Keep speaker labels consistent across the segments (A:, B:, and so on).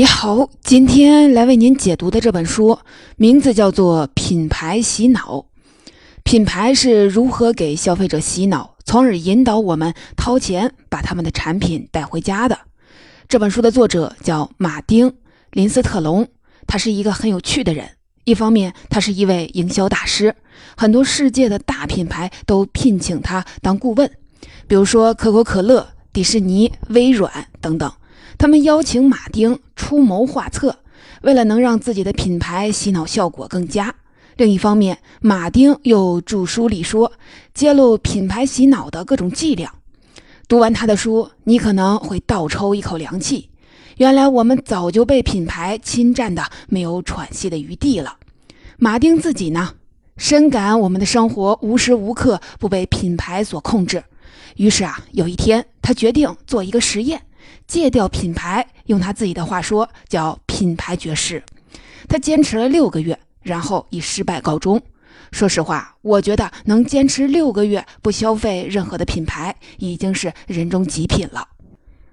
A: 你好，今天来为您解读的这本书名字叫做《品牌洗脑》。品牌是如何给消费者洗脑，从而引导我们掏钱把他们的产品带回家的？这本书的作者叫马丁·林斯特龙，他是一个很有趣的人。一方面，他是一位营销大师，很多世界的大品牌都聘请他当顾问，比如说可口可乐、迪士尼、微软等等。他们邀请马丁出谋划策，为了能让自己的品牌洗脑效果更佳。另一方面，马丁又著书立说，揭露品牌洗脑的各种伎俩。读完他的书，你可能会倒抽一口凉气。原来我们早就被品牌侵占的没有喘息的余地了。马丁自己呢，深感我们的生活无时无刻不被品牌所控制。于是啊，有一天他决定做一个实验。戒掉品牌，用他自己的话说叫“品牌绝食”。他坚持了六个月，然后以失败告终。说实话，我觉得能坚持六个月不消费任何的品牌，已经是人中极品了。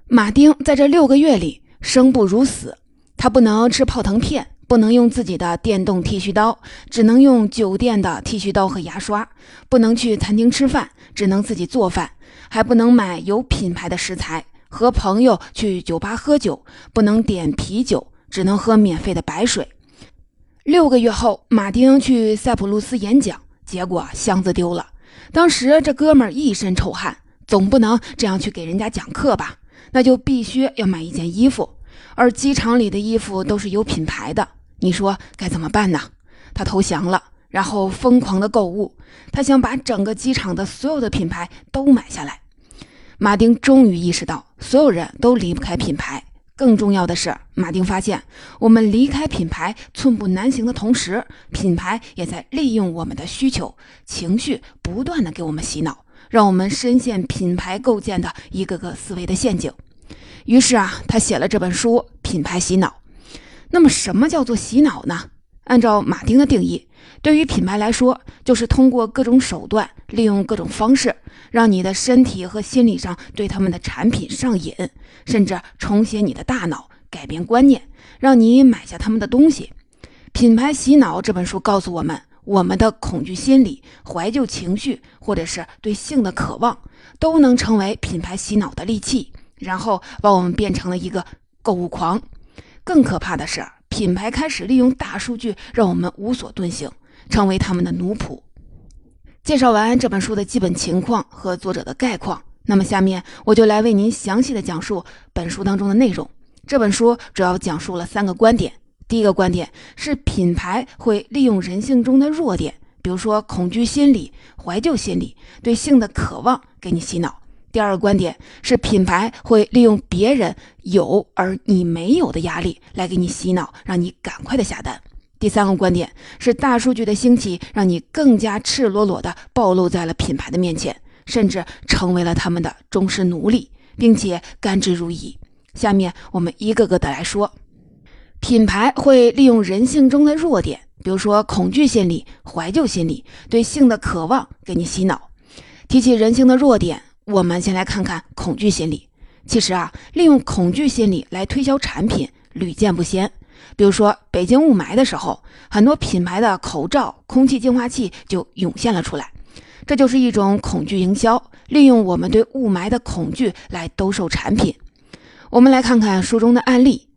A: 马丁在这六个月里生不如死，他不能吃泡腾片，不能用自己的电动剃须刀，只能用酒店的剃须刀和牙刷；不能去餐厅吃饭，只能自己做饭，还不能买有品牌的食材。和朋友去酒吧喝酒，不能点啤酒，只能喝免费的白水。六个月后，马丁去塞浦路斯演讲，结果箱子丢了。当时这哥们儿一身臭汗，总不能这样去给人家讲课吧？那就必须要买一件衣服，而机场里的衣服都是有品牌的，你说该怎么办呢？他投降了，然后疯狂的购物，他想把整个机场的所有的品牌都买下来。马丁终于意识到，所有人都离不开品牌。更重要的是，马丁发现，我们离开品牌寸步难行的同时，品牌也在利用我们的需求、情绪，不断的给我们洗脑，让我们深陷品牌构建的一个个思维的陷阱。于是啊，他写了这本书《品牌洗脑》。那么，什么叫做洗脑呢？按照马丁的定义，对于品牌来说，就是通过各种手段，利用各种方式，让你的身体和心理上对他们的产品上瘾，甚至重写你的大脑，改变观念，让你买下他们的东西。品牌洗脑这本书告诉我们，我们的恐惧心理、怀旧情绪，或者是对性的渴望，都能成为品牌洗脑的利器，然后把我们变成了一个购物狂。更可怕的是。品牌开始利用大数据，让我们无所遁形，成为他们的奴仆。介绍完这本书的基本情况和作者的概况，那么下面我就来为您详细的讲述本书当中的内容。这本书主要讲述了三个观点。第一个观点是品牌会利用人性中的弱点，比如说恐惧心理、怀旧心理、对性的渴望，给你洗脑。第二个观点是，品牌会利用别人有而你没有的压力来给你洗脑，让你赶快的下单。第三个观点是，大数据的兴起让你更加赤裸裸的暴露在了品牌的面前，甚至成为了他们的忠实奴隶，并且甘之如饴。下面我们一个个的来说，品牌会利用人性中的弱点，比如说恐惧心理、怀旧心理、对性的渴望，给你洗脑。提起人性的弱点。我们先来看看恐惧心理。其实啊，利用恐惧心理来推销产品屡见不鲜。比如说，北京雾霾的时候，很多品牌的口罩、空气净化器就涌现了出来。这就是一种恐惧营销，利用我们对雾霾的恐惧来兜售产品。我们来看看书中的案例。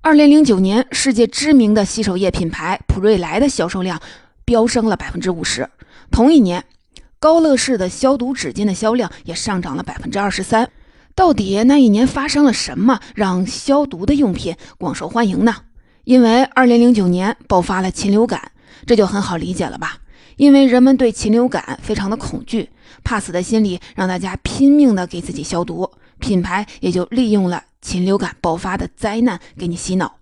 A: 二零零九年，世界知名的洗手液品牌普瑞莱的销售量飙升了百分之五十。同一年。高乐士的消毒纸巾的销量也上涨了百分之二十三。到底那一年发生了什么，让消毒的用品广受欢迎呢？因为二零零九年爆发了禽流感，这就很好理解了吧？因为人们对禽流感非常的恐惧，怕死的心理让大家拼命的给自己消毒，品牌也就利用了禽流感爆发的灾难给你洗脑。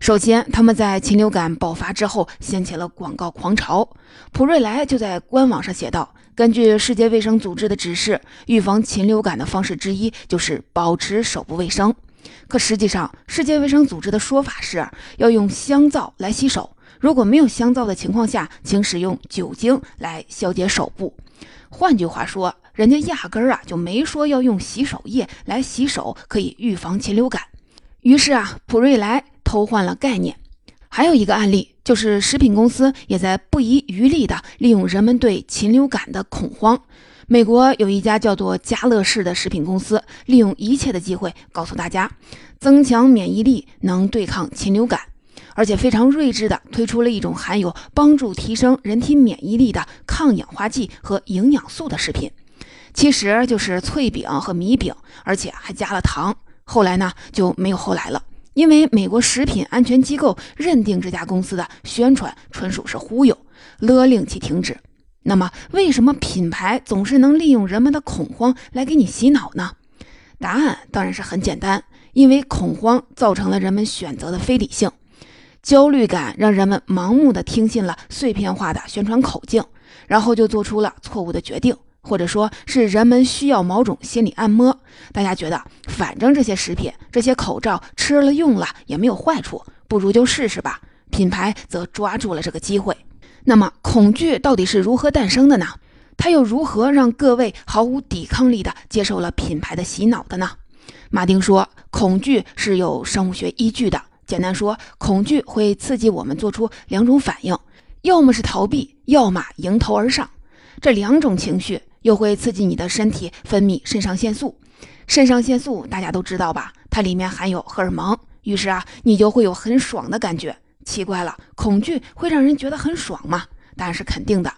A: 首先，他们在禽流感爆发之后掀起了广告狂潮，普瑞莱就在官网上写道。根据世界卫生组织的指示，预防禽流感的方式之一就是保持手部卫生。可实际上，世界卫生组织的说法是要用香皂来洗手。如果没有香皂的情况下，请使用酒精来消解手部。换句话说，人家压根儿啊就没说要用洗手液来洗手可以预防禽流感。于是啊，普瑞莱偷换了概念。还有一个案例，就是食品公司也在不遗余力地利用人们对禽流感的恐慌。美国有一家叫做加乐氏的食品公司，利用一切的机会告诉大家，增强免疫力能对抗禽流感，而且非常睿智地推出了一种含有帮助提升人体免疫力的抗氧化剂和营养素的食品，其实就是脆饼和米饼，而且还加了糖。后来呢，就没有后来了。因为美国食品安全机构认定这家公司的宣传纯属是忽悠，勒令其停止。那么，为什么品牌总是能利用人们的恐慌来给你洗脑呢？答案当然是很简单，因为恐慌造成了人们选择的非理性，焦虑感让人们盲目的听信了碎片化的宣传口径，然后就做出了错误的决定。或者说是人们需要某种心理按摩，大家觉得反正这些食品、这些口罩吃了用了也没有坏处，不如就试试吧。品牌则抓住了这个机会。那么，恐惧到底是如何诞生的呢？它又如何让各位毫无抵抗力的接受了品牌的洗脑的呢？马丁说，恐惧是有生物学依据的。简单说，恐惧会刺激我们做出两种反应，要么是逃避，要么迎头而上。这两种情绪。又会刺激你的身体分泌肾上腺素，肾上腺素大家都知道吧？它里面含有荷尔蒙，于是啊，你就会有很爽的感觉。奇怪了，恐惧会让人觉得很爽吗？答案是肯定的。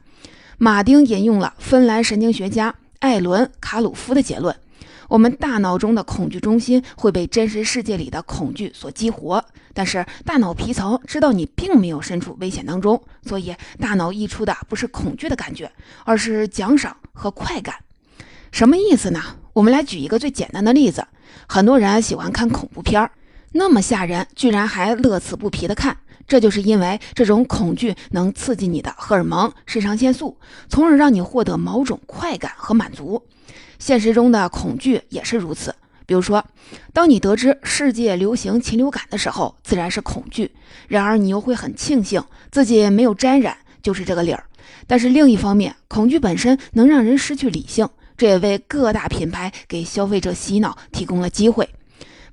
A: 马丁引用了芬兰神经学家艾伦·卡鲁夫的结论。我们大脑中的恐惧中心会被真实世界里的恐惧所激活，但是大脑皮层知道你并没有身处危险当中，所以大脑溢出的不是恐惧的感觉，而是奖赏和快感。什么意思呢？我们来举一个最简单的例子：很多人喜欢看恐怖片儿，那么吓人，居然还乐此不疲地看，这就是因为这种恐惧能刺激你的荷尔蒙肾上腺素，从而让你获得某种快感和满足。现实中的恐惧也是如此。比如说，当你得知世界流行禽流感的时候，自然是恐惧；然而你又会很庆幸自己没有沾染，就是这个理儿。但是另一方面，恐惧本身能让人失去理性，这也为各大品牌给消费者洗脑提供了机会。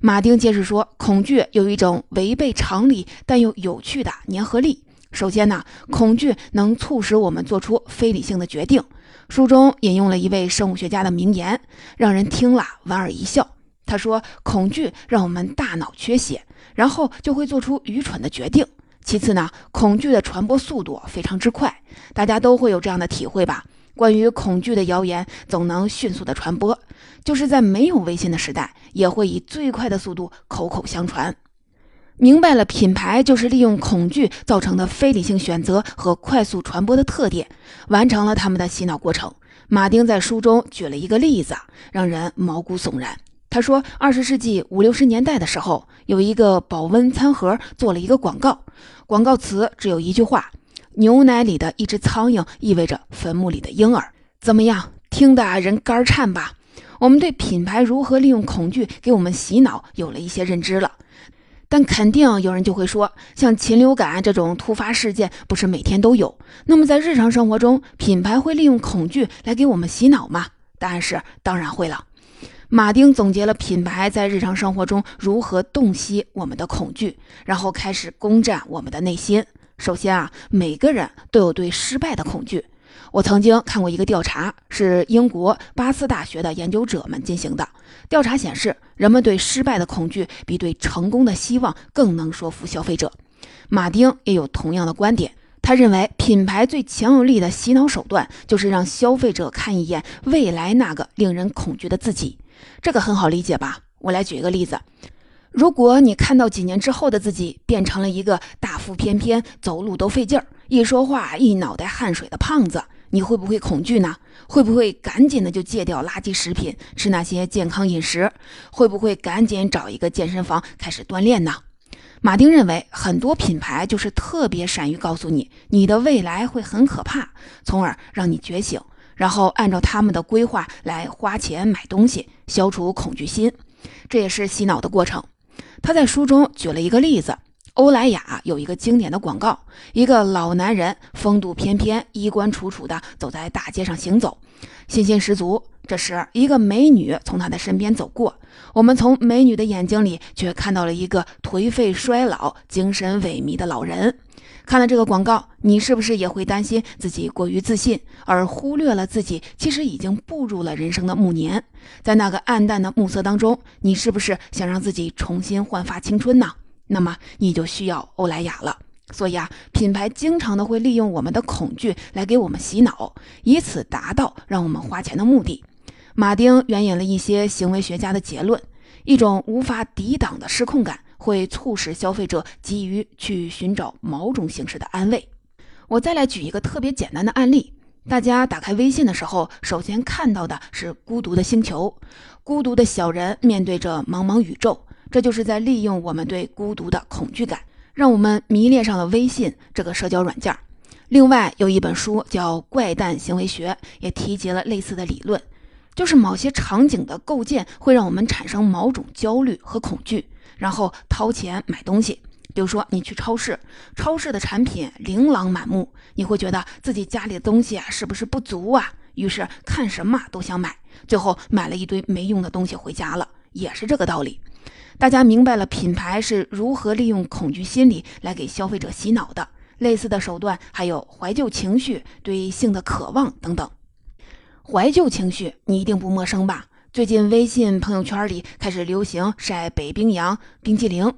A: 马丁解释说，恐惧有一种违背常理但又有趣的粘合力。首先呢，恐惧能促使我们做出非理性的决定。书中引用了一位生物学家的名言，让人听了莞尔一笑。他说：“恐惧让我们大脑缺血，然后就会做出愚蠢的决定。其次呢，恐惧的传播速度非常之快，大家都会有这样的体会吧？关于恐惧的谣言总能迅速的传播，就是在没有微信的时代，也会以最快的速度口口相传。”明白了，品牌就是利用恐惧造成的非理性选择和快速传播的特点，完成了他们的洗脑过程。马丁在书中举了一个例子，让人毛骨悚然。他说，二十世纪五六十年代的时候，有一个保温餐盒做了一个广告，广告词只有一句话：“牛奶里的一只苍蝇意味着坟墓里的婴儿。”怎么样，听得人肝颤吧？我们对品牌如何利用恐惧给我们洗脑有了一些认知了。但肯定有人就会说，像禽流感这种突发事件不是每天都有？那么在日常生活中，品牌会利用恐惧来给我们洗脑吗？答案是当然会了。马丁总结了品牌在日常生活中如何洞悉我们的恐惧，然后开始攻占我们的内心。首先啊，每个人都有对失败的恐惧。我曾经看过一个调查，是英国巴斯大学的研究者们进行的。调查显示，人们对失败的恐惧比对成功的希望更能说服消费者。马丁也有同样的观点，他认为品牌最强有力的洗脑手段就是让消费者看一眼未来那个令人恐惧的自己。这个很好理解吧？我来举一个例子：如果你看到几年之后的自己变成了一个大腹便便、走路都费劲儿、一说话一脑袋汗水的胖子，你会不会恐惧呢？会不会赶紧的就戒掉垃圾食品，吃那些健康饮食？会不会赶紧找一个健身房开始锻炼呢？马丁认为，很多品牌就是特别善于告诉你，你的未来会很可怕，从而让你觉醒，然后按照他们的规划来花钱买东西，消除恐惧心。这也是洗脑的过程。他在书中举了一个例子。欧莱雅有一个经典的广告，一个老男人风度翩翩、衣冠楚楚的走在大街上行走，信心十足。这时，一个美女从他的身边走过，我们从美女的眼睛里却看到了一个颓废衰老、精神萎靡的老人。看了这个广告，你是不是也会担心自己过于自信，而忽略了自己其实已经步入了人生的暮年？在那个暗淡的暮色当中，你是不是想让自己重新焕发青春呢？那么你就需要欧莱雅了。所以啊，品牌经常的会利用我们的恐惧来给我们洗脑，以此达到让我们花钱的目的。马丁援引了一些行为学家的结论：一种无法抵挡的失控感会促使消费者急于去寻找某种形式的安慰。我再来举一个特别简单的案例：大家打开微信的时候，首先看到的是孤独的星球，孤独的小人面对着茫茫宇宙。这就是在利用我们对孤独的恐惧感，让我们迷恋上了微信这个社交软件。另外，有一本书叫《怪诞行为学》，也提及了类似的理论，就是某些场景的构建会让我们产生某种焦虑和恐惧，然后掏钱买东西。比如说，你去超市，超市的产品琳琅满目，你会觉得自己家里的东西啊是不是不足啊？于是看什么都想买，最后买了一堆没用的东西回家了，也是这个道理。大家明白了品牌是如何利用恐惧心理来给消费者洗脑的。类似的手段还有怀旧情绪、对性的渴望等等。怀旧情绪你一定不陌生吧？最近微信朋友圈里开始流行晒北冰洋冰激凌，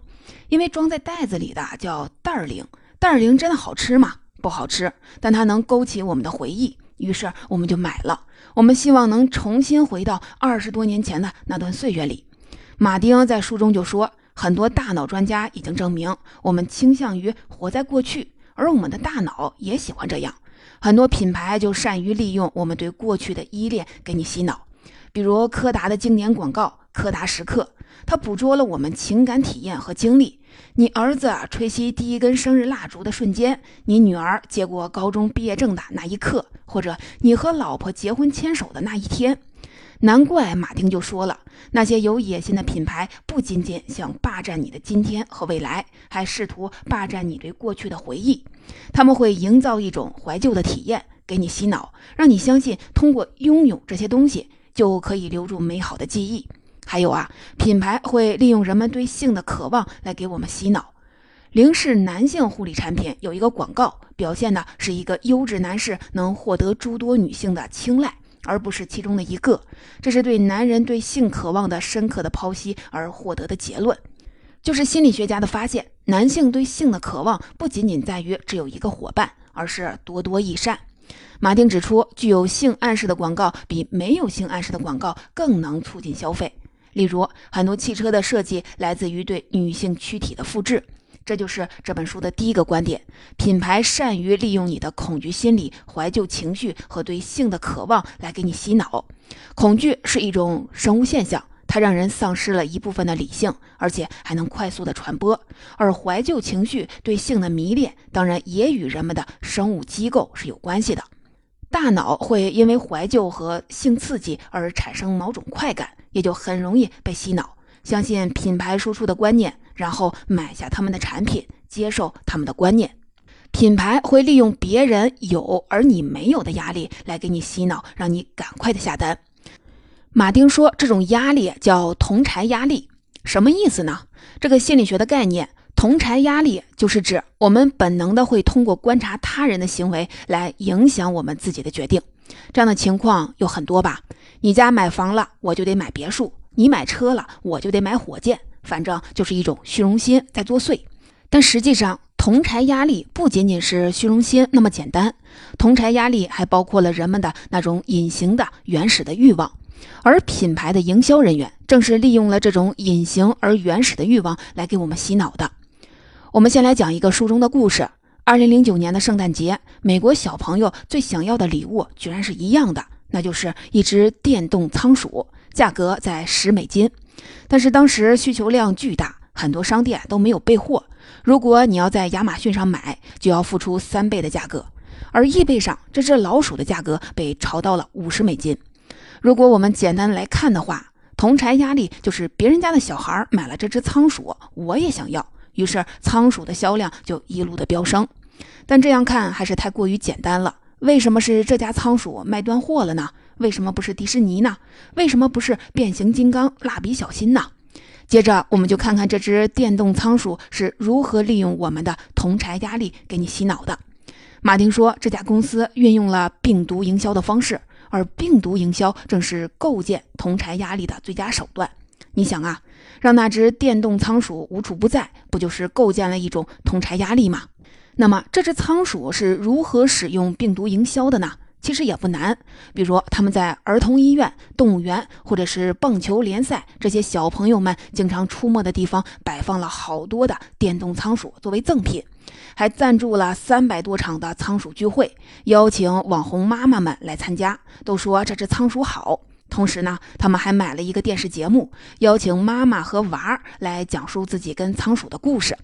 A: 因为装在袋子里的叫袋儿零。袋儿零真的好吃吗？不好吃，但它能勾起我们的回忆，于是我们就买了。我们希望能重新回到二十多年前的那段岁月里。马丁在书中就说，很多大脑专家已经证明，我们倾向于活在过去，而我们的大脑也喜欢这样。很多品牌就善于利用我们对过去的依恋给你洗脑，比如柯达的经典广告“柯达时刻”，它捕捉了我们情感体验和经历。你儿子吹熄第一根生日蜡烛的瞬间，你女儿接过高中毕业证的那一刻，或者你和老婆结婚牵手的那一天。难怪马丁就说了，那些有野心的品牌不仅仅想霸占你的今天和未来，还试图霸占你对过去的回忆。他们会营造一种怀旧的体验，给你洗脑，让你相信通过拥有这些东西就可以留住美好的记忆。还有啊，品牌会利用人们对性的渴望来给我们洗脑。零式男性护理产品有一个广告，表现的是一个优质男士能获得诸多女性的青睐。而不是其中的一个，这是对男人对性渴望的深刻的剖析而获得的结论，就是心理学家的发现：男性对性的渴望不仅仅在于只有一个伙伴，而是多多益善。马丁指出，具有性暗示的广告比没有性暗示的广告更能促进消费。例如，很多汽车的设计来自于对女性躯体的复制。这就是这本书的第一个观点：品牌善于利用你的恐惧心理、怀旧情绪和对性的渴望来给你洗脑。恐惧是一种生物现象，它让人丧失了一部分的理性，而且还能快速的传播。而怀旧情绪对性的迷恋，当然也与人们的生物机构是有关系的。大脑会因为怀旧和性刺激而产生某种快感，也就很容易被洗脑，相信品牌输出的观念。然后买下他们的产品，接受他们的观念。品牌会利用别人有而你没有的压力来给你洗脑，让你赶快的下单。马丁说，这种压力叫同柴压力，什么意思呢？这个心理学的概念，同柴压力就是指我们本能的会通过观察他人的行为来影响我们自己的决定。这样的情况有很多吧？你家买房了，我就得买别墅；你买车了，我就得买火箭。反正就是一种虚荣心在作祟，但实际上，同柴压力不仅仅是虚荣心那么简单，同柴压力还包括了人们的那种隐形的原始的欲望，而品牌的营销人员正是利用了这种隐形而原始的欲望来给我们洗脑的。我们先来讲一个书中的故事：二零零九年的圣诞节，美国小朋友最想要的礼物居然是一样的，那就是一只电动仓鼠，价格在十美金。但是当时需求量巨大，很多商店都没有备货。如果你要在亚马逊上买，就要付出三倍的价格。而易贝上这只老鼠的价格被炒到了五十美金。如果我们简单来看的话，同柴压力就是别人家的小孩买了这只仓鼠，我也想要，于是仓鼠的销量就一路的飙升。但这样看还是太过于简单了。为什么是这家仓鼠卖断货了呢？为什么不是迪士尼呢？为什么不是变形金刚、蜡笔小新呢？接着，我们就看看这只电动仓鼠是如何利用我们的同柴压力给你洗脑的。马丁说，这家公司运用了病毒营销的方式，而病毒营销正是构建同柴压力的最佳手段。你想啊，让那只电动仓鼠无处不在，不就是构建了一种同柴压力吗？那么，这只仓鼠是如何使用病毒营销的呢？其实也不难，比如他们在儿童医院、动物园或者是棒球联赛这些小朋友们经常出没的地方，摆放了好多的电动仓鼠作为赠品，还赞助了三百多场的仓鼠聚会，邀请网红妈妈们来参加，都说这只仓鼠好。同时呢，他们还买了一个电视节目，邀请妈妈和娃儿来讲述自己跟仓鼠的故事。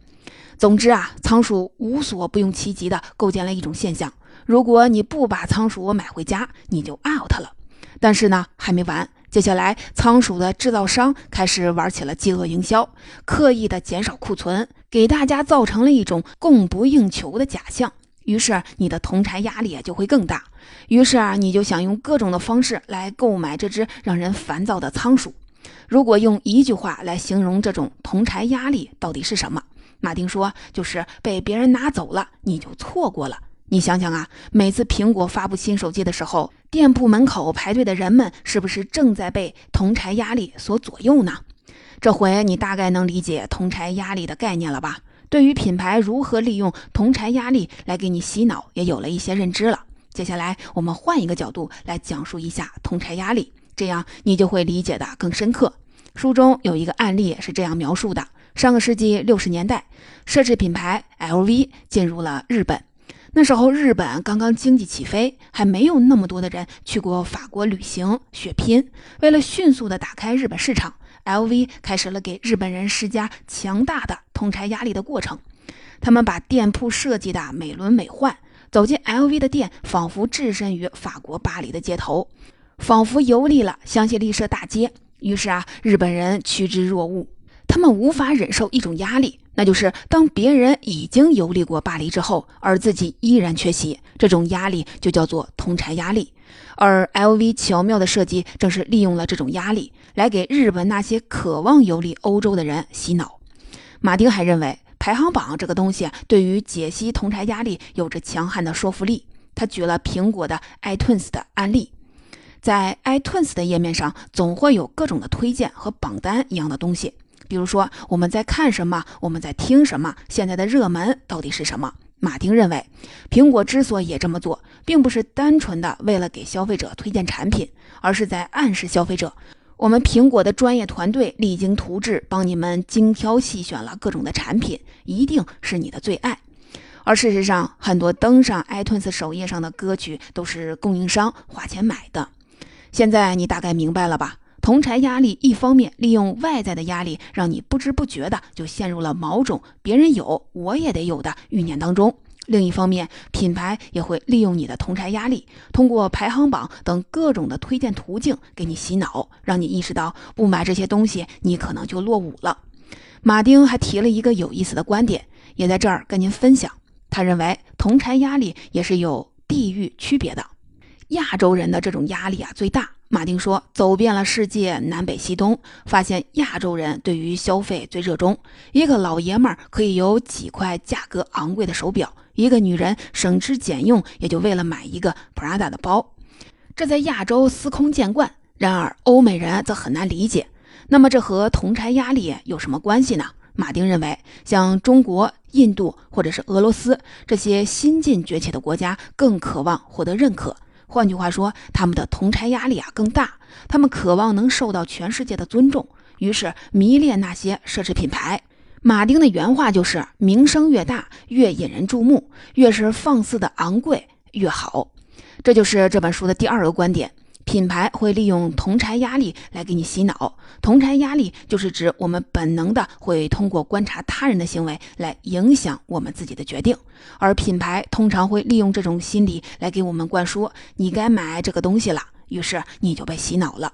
A: 总之啊，仓鼠无所不用其极地构建了一种现象。如果你不把仓鼠买回家，你就 out 了。但是呢，还没完。接下来，仓鼠的制造商开始玩起了饥饿营销，刻意的减少库存，给大家造成了一种供不应求的假象。于是，你的同柴压力就会更大。于是啊，你就想用各种的方式来购买这只让人烦躁的仓鼠。如果用一句话来形容这种同柴压力到底是什么？马丁说，就是被别人拿走了，你就错过了。你想想啊，每次苹果发布新手机的时候，店铺门口排队的人们是不是正在被同柴压力所左右呢？这回你大概能理解同柴压力的概念了吧？对于品牌如何利用同柴压力来给你洗脑，也有了一些认知了。接下来我们换一个角度来讲述一下同柴压力，这样你就会理解的更深刻。书中有一个案例是这样描述的：上个世纪六十年代，奢侈品牌 LV 进入了日本。那时候日本刚刚经济起飞，还没有那么多的人去过法国旅行血拼。为了迅速的打开日本市场，LV 开始了给日本人施加强大的通拆压力的过程。他们把店铺设计的美轮美奂，走进 LV 的店，仿佛置身于法国巴黎的街头，仿佛游历了香榭丽舍大街。于是啊，日本人趋之若鹜。他们无法忍受一种压力，那就是当别人已经游历过巴黎之后，而自己依然缺席，这种压力就叫做同柴压力。而 LV 巧妙的设计正是利用了这种压力，来给日本那些渴望游历欧洲的人洗脑。马丁还认为，排行榜这个东西对于解析同柴压力有着强悍的说服力。他举了苹果的 iTunes 的案例，在 iTunes 的页面上总会有各种的推荐和榜单一样的东西。比如说，我们在看什么？我们在听什么？现在的热门到底是什么？马丁认为，苹果之所以这么做，并不是单纯的为了给消费者推荐产品，而是在暗示消费者，我们苹果的专业团队励精图治，帮你们精挑细选了各种的产品，一定是你的最爱。而事实上，很多登上 iTunes 首页上的歌曲都是供应商花钱买的。现在你大概明白了吧？同柴压力，一方面利用外在的压力，让你不知不觉的就陷入了某种别人有我也得有的欲念当中；另一方面，品牌也会利用你的同柴压力，通过排行榜等各种的推荐途径给你洗脑，让你意识到不买这些东西，你可能就落伍了。马丁还提了一个有意思的观点，也在这儿跟您分享。他认为同柴压力也是有地域区别的，亚洲人的这种压力啊最大。马丁说：“走遍了世界南北西东，发现亚洲人对于消费最热衷。一个老爷们儿可以有几块价格昂贵的手表，一个女人省吃俭用也就为了买一个 Prada 的包。这在亚洲司空见惯，然而欧美人则很难理解。那么这和同柴压力有什么关系呢？”马丁认为，像中国、印度或者是俄罗斯这些新晋崛起的国家，更渴望获得认可。换句话说，他们的同差压力啊更大，他们渴望能受到全世界的尊重，于是迷恋那些奢侈品牌。马丁的原话就是：名声越大，越引人注目，越是放肆的昂贵越好。这就是这本书的第二个观点。品牌会利用同柴压力来给你洗脑。同柴压力就是指我们本能的会通过观察他人的行为来影响我们自己的决定，而品牌通常会利用这种心理来给我们灌输你该买这个东西了，于是你就被洗脑了。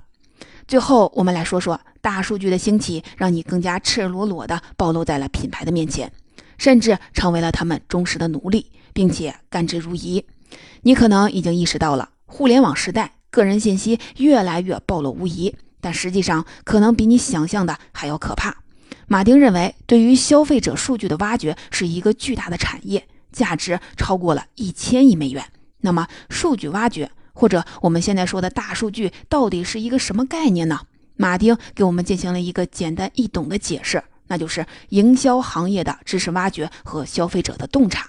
A: 最后，我们来说说大数据的兴起，让你更加赤裸裸地暴露在了品牌的面前，甚至成为了他们忠实的奴隶，并且甘之如饴。你可能已经意识到了，互联网时代，个人信息越来越暴露无遗，但实际上可能比你想象的还要可怕。马丁认为，对于消费者数据的挖掘是一个巨大的产业，价值超过了一千亿美元。那么，数据挖掘或者我们现在说的大数据到底是一个什么概念呢？马丁给我们进行了一个简单易懂的解释，那就是营销行业的知识挖掘和消费者的洞察。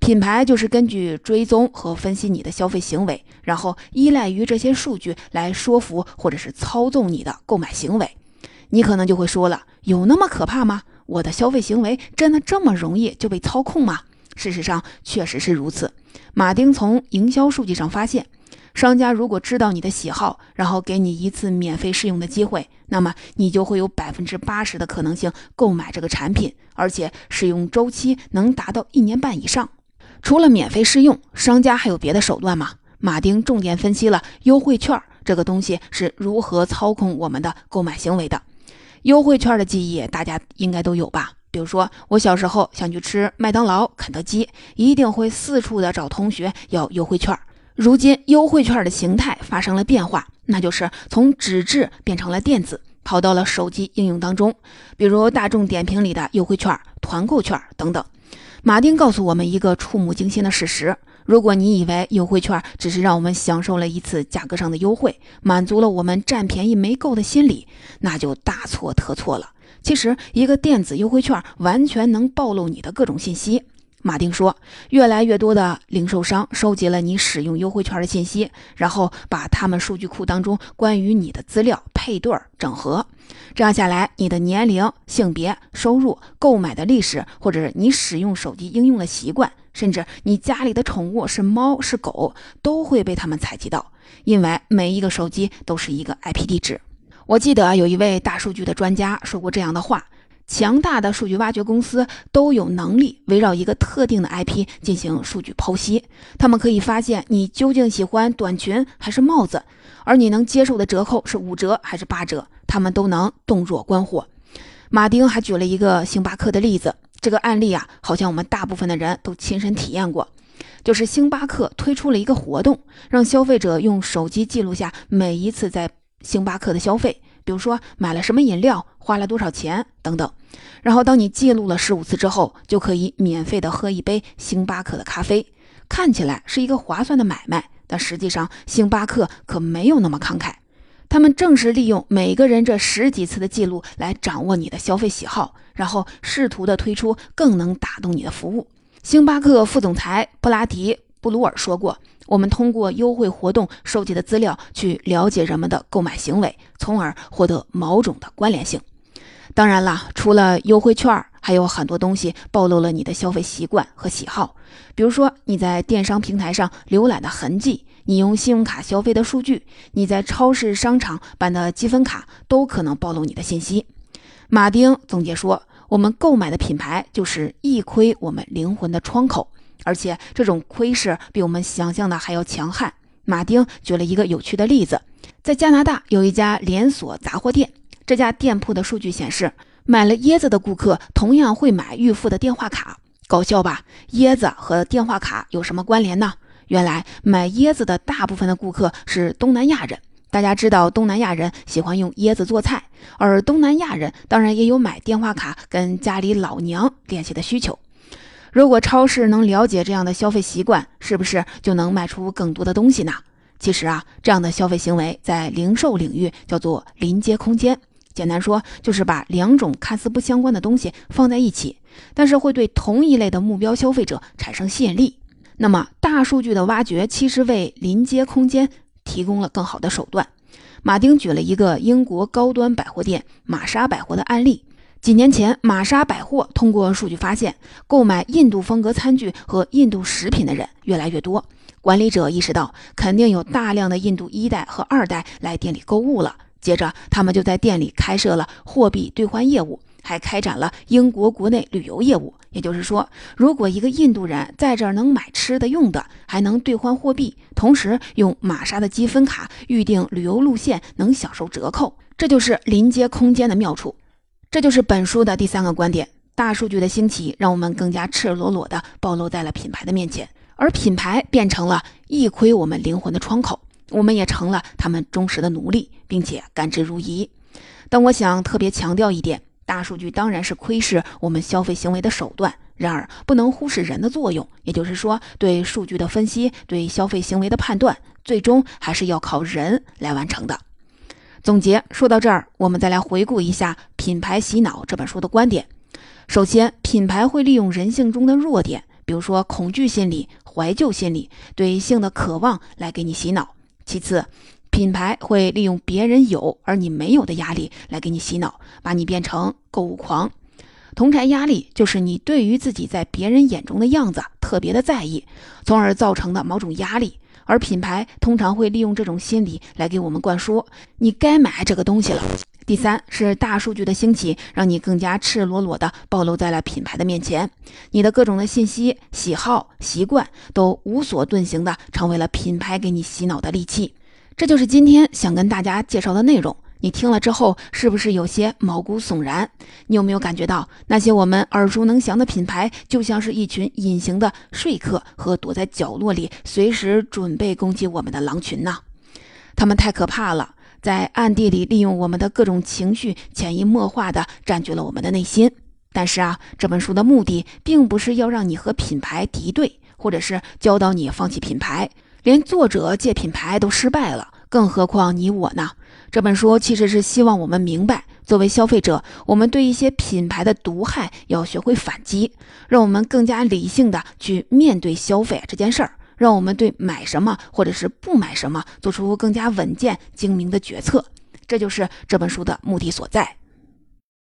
A: 品牌就是根据追踪和分析你的消费行为，然后依赖于这些数据来说服或者是操纵你的购买行为。你可能就会说了，有那么可怕吗？我的消费行为真的这么容易就被操控吗？事实上，确实是如此。马丁从营销数据上发现，商家如果知道你的喜好，然后给你一次免费试用的机会，那么你就会有百分之八十的可能性购买这个产品，而且使用周期能达到一年半以上。除了免费试用，商家还有别的手段吗？马丁重点分析了优惠券这个东西是如何操控我们的购买行为的。优惠券的记忆大家应该都有吧？比如说，我小时候想去吃麦当劳、肯德基，一定会四处的找同学要优惠券。如今，优惠券的形态发生了变化，那就是从纸质变成了电子，跑到了手机应用当中，比如大众点评里的优惠券、团购券等等。马丁告诉我们一个触目惊心的事实：如果你以为优惠券只是让我们享受了一次价格上的优惠，满足了我们占便宜没够的心理，那就大错特错了。其实，一个电子优惠券完全能暴露你的各种信息。马丁说，越来越多的零售商收集了你使用优惠券的信息，然后把他们数据库当中关于你的资料配对整合。这样下来，你的年龄、性别、收入、购买的历史，或者是你使用手机应用的习惯，甚至你家里的宠物是猫是狗，都会被他们采集到。因为每一个手机都是一个 IP 地址。我记得有一位大数据的专家说过这样的话。强大的数据挖掘公司都有能力围绕一个特定的 IP 进行数据剖析，他们可以发现你究竟喜欢短裙还是帽子，而你能接受的折扣是五折还是八折，他们都能洞若观火。马丁还举了一个星巴克的例子，这个案例啊，好像我们大部分的人都亲身体验过，就是星巴克推出了一个活动，让消费者用手机记录下每一次在星巴克的消费。比如说买了什么饮料，花了多少钱等等，然后当你记录了十五次之后，就可以免费的喝一杯星巴克的咖啡。看起来是一个划算的买卖，但实际上星巴克可没有那么慷慨。他们正是利用每个人这十几次的记录来掌握你的消费喜好，然后试图的推出更能打动你的服务。星巴克副总裁布拉迪·布鲁尔说过。我们通过优惠活动收集的资料去了解人们的购买行为，从而获得某种的关联性。当然啦，除了优惠券，还有很多东西暴露了你的消费习惯和喜好。比如说你在电商平台上浏览的痕迹，你用信用卡消费的数据，你在超市、商场办的积分卡，都可能暴露你的信息。马丁总结说：“我们购买的品牌就是一窥我们灵魂的窗口。”而且这种窥视比我们想象的还要强悍。马丁举了一个有趣的例子，在加拿大有一家连锁杂货店，这家店铺的数据显示，买了椰子的顾客同样会买预付的电话卡。搞笑吧？椰子和电话卡有什么关联呢？原来买椰子的大部分的顾客是东南亚人。大家知道东南亚人喜欢用椰子做菜，而东南亚人当然也有买电话卡跟家里老娘联系的需求。如果超市能了解这样的消费习惯，是不是就能卖出更多的东西呢？其实啊，这样的消费行为在零售领域叫做临街空间。简单说，就是把两种看似不相关的东西放在一起，但是会对同一类的目标消费者产生吸引力。那么，大数据的挖掘其实为临街空间提供了更好的手段。马丁举了一个英国高端百货店玛莎百货的案例。几年前，玛莎百货通过数据发现，购买印度风格餐具和印度食品的人越来越多。管理者意识到，肯定有大量的印度一代和二代来店里购物了。接着，他们就在店里开设了货币兑换业务，还开展了英国国内旅游业务。也就是说，如果一个印度人在这儿能买吃的用的，还能兑换货币，同时用玛莎的积分卡预订旅游路线，能享受折扣，这就是临街空间的妙处。这就是本书的第三个观点：大数据的兴起，让我们更加赤裸裸地暴露在了品牌的面前，而品牌变成了一窥我们灵魂的窗口，我们也成了他们忠实的奴隶，并且甘之如饴。但我想特别强调一点。大数据当然是窥视我们消费行为的手段，然而不能忽视人的作用。也就是说，对数据的分析，对消费行为的判断，最终还是要靠人来完成的。总结说到这儿，我们再来回顾一下《品牌洗脑》这本书的观点。首先，品牌会利用人性中的弱点，比如说恐惧心理、怀旧心理、对性的渴望来给你洗脑。其次，品牌会利用别人有而你没有的压力来给你洗脑，把你变成购物狂。同柴压力就是你对于自己在别人眼中的样子特别的在意，从而造成的某种压力。而品牌通常会利用这种心理来给我们灌输你该买这个东西了。第三是大数据的兴起，让你更加赤裸裸地暴露在了品牌的面前，你的各种的信息、喜好、习惯都无所遁形的成为了品牌给你洗脑的利器。这就是今天想跟大家介绍的内容。你听了之后，是不是有些毛骨悚然？你有没有感觉到那些我们耳熟能详的品牌，就像是一群隐形的说客和躲在角落里随时准备攻击我们的狼群呢？他们太可怕了，在暗地里利用我们的各种情绪，潜移默化地占据了我们的内心。但是啊，这本书的目的并不是要让你和品牌敌对，或者是教导你放弃品牌。连作者借品牌都失败了，更何况你我呢？这本书其实是希望我们明白，作为消费者，我们对一些品牌的毒害要学会反击，让我们更加理性的去面对消费这件事儿，让我们对买什么或者是不买什么做出更加稳健精明的决策。这就是这本书的目的所在。